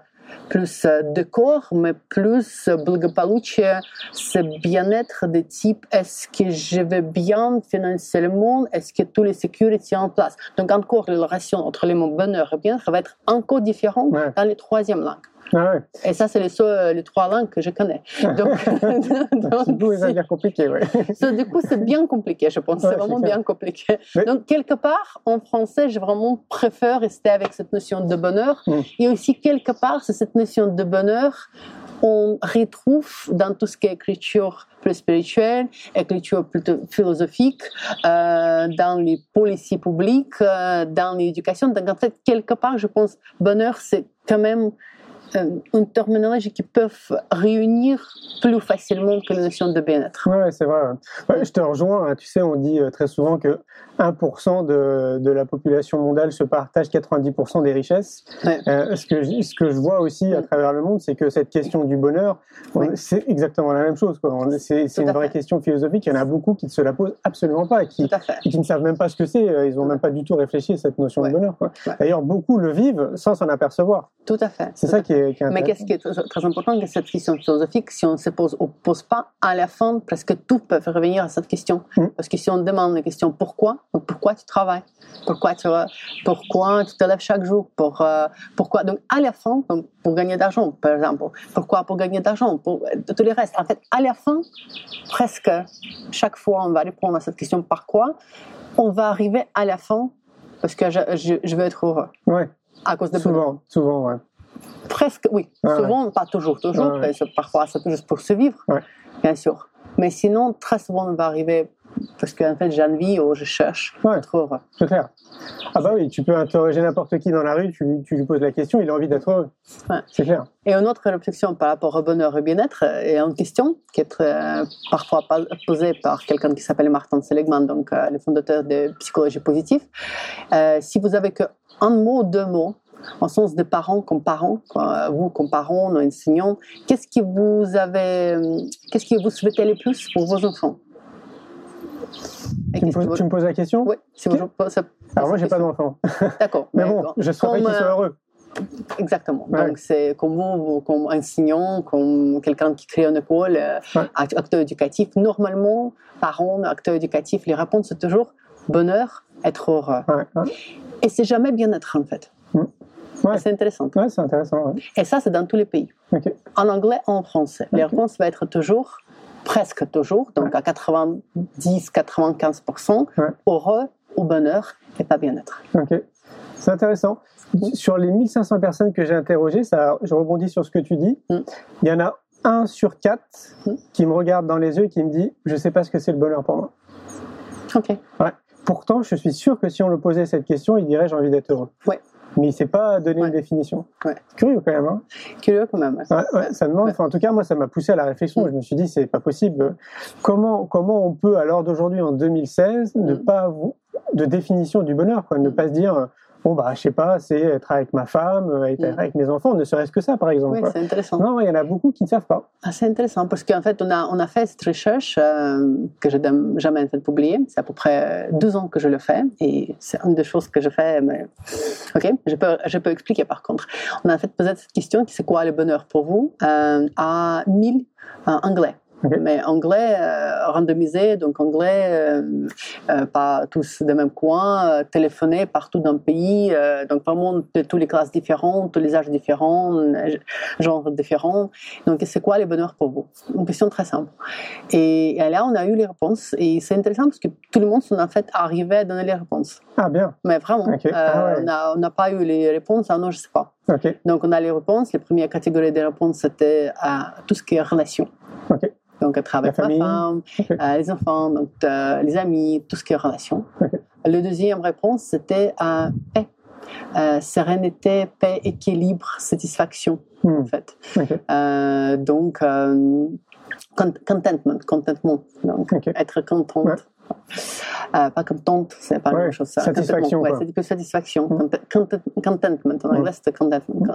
B: plus euh, de corps, mais plus euh, благополучие, c'est bien-être de type est-ce que je vais bien financièrement, est-ce que tous les sécurités sont en place. Donc encore, la relation entre les mots bonheur et bien-être va être encore différente
A: Ouais.
B: dans les troisièmes langues.
A: Ah ouais.
B: Et ça, c'est les, seules- les trois langues que je connais. [LAUGHS] Donc,
A: Du coup, ça
B: c'est-
A: devient compliqué, ouais. [LAUGHS]
B: ça, du coup, c'est bien compliqué, je pense.
A: Ouais,
B: c'est vraiment bien compliqué.
A: Mais-
B: Donc, quelque part, en français, je vraiment préfère rester avec cette notion de bonheur.
A: Mm.
B: Et aussi, quelque part, c'est cette notion de bonheur, on retrouve dans tout ce qui est écriture plus spirituelle, écriture plutôt philosophique, euh, dans les policiers publics, euh, dans l'éducation. Donc, en fait, quelque part, je pense, bonheur, c'est quand même euh, une terminologie qui peuvent réunir plus facilement que la notion de bien-être.
A: Ouais, c'est vrai. Ouais, je te rejoins. hein. Tu sais, on dit euh, très souvent que 1% de, de la population mondiale se partage 90% des richesses.
B: Ouais.
A: Euh, ce, que je, ce que je vois aussi à
B: Mm.
A: travers le monde, c'est que cette question du bonheur, on-
B: Oui.
A: c'est exactement la même chose. C'est une vraie
B: fait.
A: question philosophique. Il y en a beaucoup qui ne se la posent absolument pas, qui, qui ne savent même pas ce que c'est. euh, Ils n'ont même pas du tout réfléchi à cette notion de bonheur. D'ailleurs, beaucoup le vivent sans s'en apercevoir.
B: Tout à fait.
A: C'est ça qui est, qui est
B: Mais qu'est-ce qui est très, important, que cette question philosophique, si on ne se pose, on pose pas à la fin, presque tout peut revenir à cette question.
A: Mm.
B: Parce que si on demande la question pourquoi, donc pourquoi tu travailles, pourquoi tu, pourquoi tu te lèves chaque jour, pour, euh, pourquoi, donc à la fin, donc pour gagner d'argent, par exemple, pourquoi pour gagner d'argent, pour tout le reste. En fait, à la fin, presque chaque fois, on va répondre à cette question par quoi, on va arriver à la fin parce que je, je, je veux être heureux
A: Ouais,
B: à cause de
A: souvent, souvent, ouais.
B: Presque, oui.
A: Ouais,
B: souvent, pas toujours, toujours. Parce que Parfois, c'est juste pour survivre,
A: Ouais.
B: bien sûr. Mais sinon, très souvent, on va arriver parce qu'en fait, j'ai envie ou je cherche
A: Ouais.
B: être heureux.
A: C'est clair. Ah bah oui, tu peux interroger n'importe qui dans la rue, tu, lui- tu lui poses la question, il a envie d'être heureux.
B: Ouais.
A: C'est clair.
B: Et une autre réflexion par rapport au bonheur et bien-être euh, est une question qui est euh, parfois posée par quelqu'un qui s'appelle Martin Seligman, donc euh, le fondateur de psychologie positive. Euh, si vous avez qu'un mot, deux mots, en sens de parents comme parents, quoi, vous comme parents, nos enseignants, qu'est-ce que vous avez, euh, qu'est-ce que vous souhaitez le plus pour vos enfants?
A: Tu me, poses,
B: vous-
A: tu me poses la question?
B: Oui, si
A: Ok.
B: vous posez-
A: Alors moi, j'ai pas d'enfant. [LAUGHS]
B: D'accord.
A: Mais bon, je soit
B: euh,
A: heureux.
B: Exactement.
A: Ouais.
B: Donc, c'est comme vous, comme enseignant, comme quelqu'un qui crée une école, euh,
A: Ouais.
B: act- acteur éducatif. Normalement, parents, acteurs éducatifs, les réponses, c'est toujours bonheur, être heureux.
A: Ouais.
B: Et c'est jamais bien-être, en fait.
A: Ouais.
B: C'est intéressant.
A: Ouais, c'est intéressant. ouais.
B: Et ça, c'est dans tous les pays. En anglais, en français. Les
A: Ok.
B: réponses vont être toujours, presque toujours, donc à 90-95%,
A: Ouais.
B: heureux ou bonheur et pas bien-être.
A: Ok. C'est intéressant. Sur les 1500 personnes que j'ai interrogées, ça, je rebondis sur ce que tu dis,
B: Mm.
A: il y en a un sur quatre qui me regarde dans les yeux et qui me dit Je sais pas ce que c'est le bonheur pour moi.
B: Ok.
A: Ouais. Pourtant, je suis sûr que si on le posait cette question, il dirait J'ai envie d'être heureux.
B: Ouais.
A: Mais il sait pas donner
B: Ouais.
A: une définition.
B: Ouais.
A: Curieux quand même. Hein
B: Curieux quand même.
A: Ouais, ouais, ça demande. Enfin, en tout cas, moi, ça m'a poussé à la réflexion.
B: Mm.
A: Je me suis dit, c'est pas possible. Comment, comment on peut, à l'heure d'aujourd'hui, en 2016, ne
B: Mm.
A: pas avoir de définition du bonheur, quoi, ne
B: Mm.
A: pas se dire, bon bah, je sais pas, c'est être avec ma femme, euh, être
B: Mm.
A: avec mes enfants, ne serait-ce que ça, par exemple.
B: Oui, c'est intéressant.
A: Non, il y en a beaucoup qui ne savent pas.
B: Ah, c'est intéressant parce qu'en fait, on a, on a fait cette recherche euh, que je n'ai jamais fait publiée. C'est à peu près deux ans que je le fais et c'est une des choses que je fais. Mais... Ok, je peux, je peux expliquer par contre. On a fait poser cette question qui c'est quoi le bonheur pour vous euh, à 1000 euh, anglais. Mais anglais euh, randomisé, donc anglais, euh, euh, pas tous des mêmes coins, téléphoné partout dans le pays, donc vraiment de toutes les classes différentes, tous les âges différents, genres différents. Donc, c'est quoi le bonheur pour vous? Une question très simple. Et, et là, on a eu les réponses. Et c'est intéressant parce que tout le monde sont en fait arrivé à donner les réponses.
A: Ah, bien.
B: Mais vraiment,
A: Ah ouais.
B: on n'a on n'a pas eu les réponses. Ah non, je sais pas. Donc, on a les réponses. Les premières catégories des réponses, c'était à tout ce qui est relation. Donc, être avec
A: La
B: ma
A: famille.
B: femme, euh, les enfants, donc, euh, les amis, tout ce qui est relation. Le deuxième réponse, c'était à paix. Euh, sérénité, paix, équilibre, satisfaction,
A: Hmm.
B: en fait. Donc, con- contentment, contentement, donc être contente.
A: Ouais.
B: Euh, pas contente, c'est pas la
A: Ouais,
B: même chose. ça.
A: satisfaction,
B: ouais, c'est plus satisfaction.
A: Mm.
B: Content- content- contentment, en anglais, c'était contentment.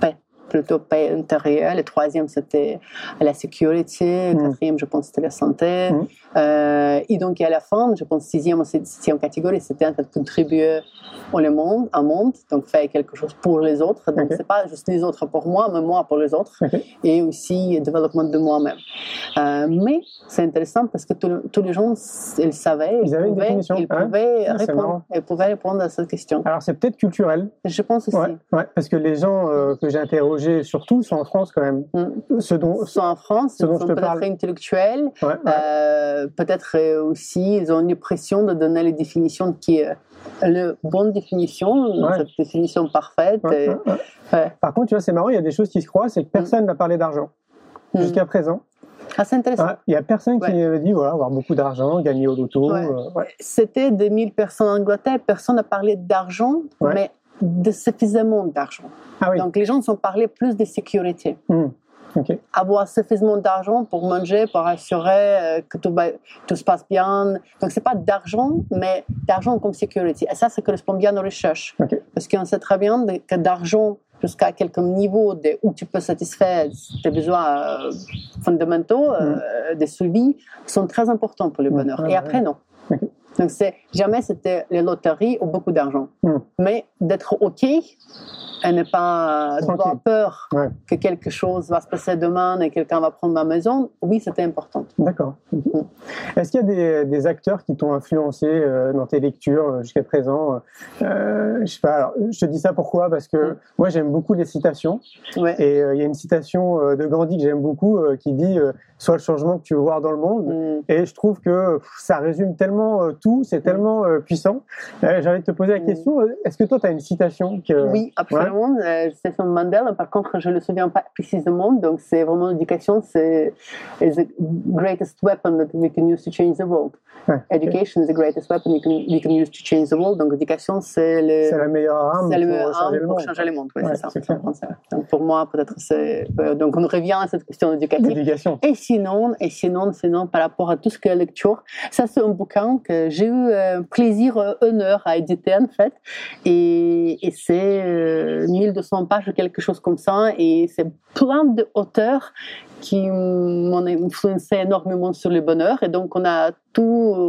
B: Paix, plutôt paix intérieure. Le troisième, c'était la sécurité. Le
A: Mm.
B: quatrième, je pense, c'était la santé. Euh, et donc, à la fin, je pense, sixième ou septième catégorie, c'était en fait contribuer au monde, monde, donc faire quelque chose pour les autres. Donc,
A: Ok.
B: c'est pas juste les autres pour moi, mais moi pour les autres
A: Ok.
B: et aussi le développement de moi-même. Euh, mais c'est intéressant parce que tous les gens, ils savaient,
A: Ils avaient une
B: pouvaient, ils
A: hein.
B: pouvaient répondre, ils pouvaient répondre à cette question.
A: Alors, c'est peut-être culturel.
B: Je pense aussi.
A: Ouais, ouais, parce que les gens euh, que j'ai interrogés, surtout, sont en France quand même.
B: Mm.
A: Ceux dont.
B: Ils sont en France,
A: ce
B: ils
A: dont
B: sont peut-être
A: parle.
B: intellectuels,
A: Ouais,
B: peut-être euh, aussi ils ont l'impression de donner les définitions qui est la bonne définition,
A: Ouais.
B: cette définition parfaite.
A: Ouais,
B: et-
A: ouais, ouais.
B: ouais.
A: Par contre, tu vois, c'est marrant, il y a des choses qui se croisent, c'est que personne n'a parlé d'argent
B: Mm.
A: jusqu'à présent.
B: Ah, c'est intéressant.
A: Il y a personne qui avait dit voilà, avoir beaucoup d'argent, gagner au loto. Euh.
B: C'était 2000 personnes en Angleterre, personne n'a parlé d'argent, mais de suffisamment d'argent.
A: Ah oui.
B: Donc les gens ont parlé plus de sécurité.
A: Hmm.
B: Avoir suffisamment d'argent pour manger, pour assurer euh, que tout, se passe bien. Donc c'est pas d'argent, mais d'argent comme sécurité. Et ça, ça correspond bien aux recherches.
A: Ok.
B: Parce qu'on sait très bien de- que d'argent jusqu'à quelques niveaux de, où tu peux satisfaire tes besoins euh, fondamentaux, euh, des suivis, sont très importants pour le
A: Mm.
B: bonheur. Et après, non. Donc, c'est, jamais c'était les loteries ou beaucoup d'argent.
A: Mm.
B: Mais d'être OK et ne pas avoir peur
A: Ouais.
B: que quelque chose va se passer demain et quelqu'un va prendre ma maison, oui, c'était important.
A: D'accord.
B: Mm.
A: Est-ce qu'il y a des, des acteurs qui t'ont influencé euh, dans tes lectures euh, jusqu'à présent euh, Je sais pas. alors, je te dis ça pourquoi? Parce que
B: Mm.
A: moi, j'aime beaucoup les citations.
B: Ouais.
A: Et euh, il y a une citation euh, de Gandhi que j'aime beaucoup euh, qui dit euh, Sois le changement que tu veux voir dans le monde. Et je trouve que pff, ça résume tellement euh, tout, c'est tellement euh, puissant. Euh, J'ai envie de te poser la question euh, est-ce que toi, tu as une citation que...
B: Oui, absolument. Euh, c'est son Mandela. Par contre, je ne le souviens pas précisément. Donc, c'est vraiment l'éducation, c'est the greatest weapon that we can use to change the world.
A: Ouais.
B: Education is the greatest weapon we can, we can use to change the world. Donc, l'éducation, c'est le,
A: C'est la meilleure arme pour
B: meilleur
A: changer
B: arme
A: le
B: pour changer le monde. Ouais,
A: Ouais,
B: c'est ça. Donc, pour moi, peut-être c'est. euh, donc, on revient à cette question éducative. Et sinon, et sinon, sinon, par rapport à tout ce que la lecture, ça c'est un bouquin que j'ai eu euh, plaisir, euh, honneur à éditer en fait, et, c'est euh, 1200 pages ou quelque chose comme ça, et c'est plein d'auteurs qui m'ont influencé énormément sur le bonheur, et donc on a tout,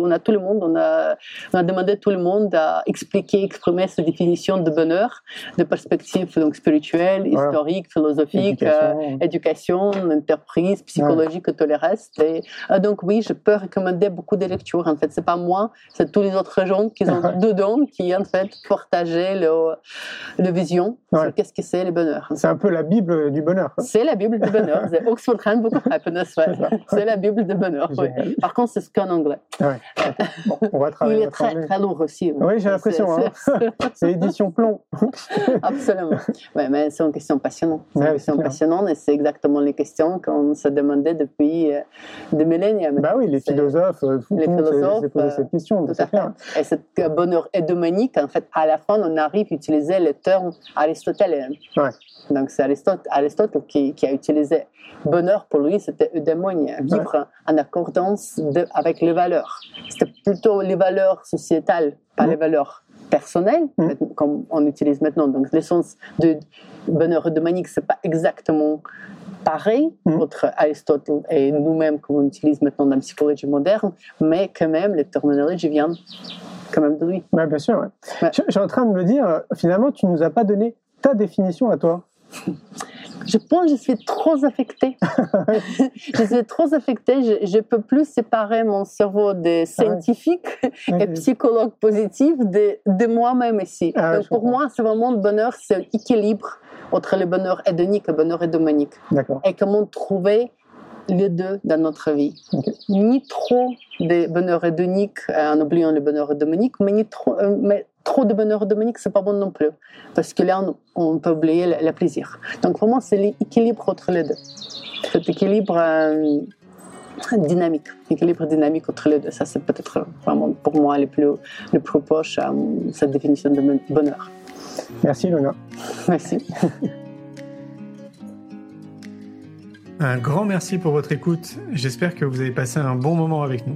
B: on a tout le monde, on a, on a demandé à tout le monde à expliquer, exprimer sa définition de bonheur, de perspective donc spirituelle,
A: Ouais.
B: historique, philosophique. euh,
A: Éducation.
B: entreprise, psychologique, et tout le reste. Et, euh, donc oui, je peux recommander beaucoup de lectures. En fait, c'est pas moi, c'est tous les autres gens qui sont [LAUGHS] dedans qui en fait partageaient leur, leur vision
A: Ouais.
B: sur qu'est-ce que c'est le bonheur.
A: C'est un peu la Bible du bonheur.
B: C'est la Bible du bonheur. [LAUGHS] C'est Oxford Handbook of Happiness. c'est la Bible de bonheur. Par contre, c'est ce qu'en anglais.
A: Ouais. Bon, on va travailler.
B: Il est très, très lourd aussi.
A: Oui, j'ai l'impression. C'est hein. [LAUGHS] édition plomb. [LAUGHS]
B: Absolument. Ouais, mais c'est une question passionnante. C'est une question passionnante et c'est exactement les questions qu'on se demandait depuis euh, des millénaires.
A: Bah oui, les philosophes, euh, les philosophes s'est posé cette question.
B: Tout à fait. Et ce bonheur hédomonique, en fait, à la fin, on arrive à utiliser le terme aristotéliens. Ouais. Donc c'est Aristote, Aristote qui, qui, a utilisé bonheur pour lui, c'était eudaimonie, vivre en accordance avec les valeurs. C'était plutôt les valeurs sociétales, pas les valeurs personnelles, comme on utilise maintenant. Donc l'essence de bonheur eudaimonique, c'est pas exactement pareil entre Aristote et nous-mêmes qu'on utilise maintenant dans la psychologie moderne, mais quand même les terminologies viennent quand même de lui.
A: Ouais, bien sûr. Ouais. Je, suis en train de me dire, euh, finalement, tu nous as pas donné ta définition à toi.
B: Je pense que je suis trop affectée. [LAUGHS] je suis trop affectée. Je ne peux plus séparer mon cerveau de scientifique et psychologue positif de, de moi-même ici. Ah pour moi, c'est vraiment le bonheur, c'est l'équilibre entre le bonheur hédonique et le bonheur hédomonique. Et comment trouver les deux dans notre vie. Ni trop de bonheur hédonique euh, en oubliant le bonheur hédomonique, mais, ni trop, euh, mais trop de bonheur hédomonique, c'est pas bon non plus. Parce que là, on, peut oublier le, plaisir. Donc, vraiment, c'est l'équilibre entre les deux. Cet équilibre euh, dynamique, l'équilibre dynamique entre les deux. Ça, c'est peut-être vraiment pour moi le plus, le plus proche à cette définition de bonheur.
A: Merci, Luna.
B: Merci.
A: Un grand merci pour votre écoute. J'espère que vous avez passé un bon moment avec nous.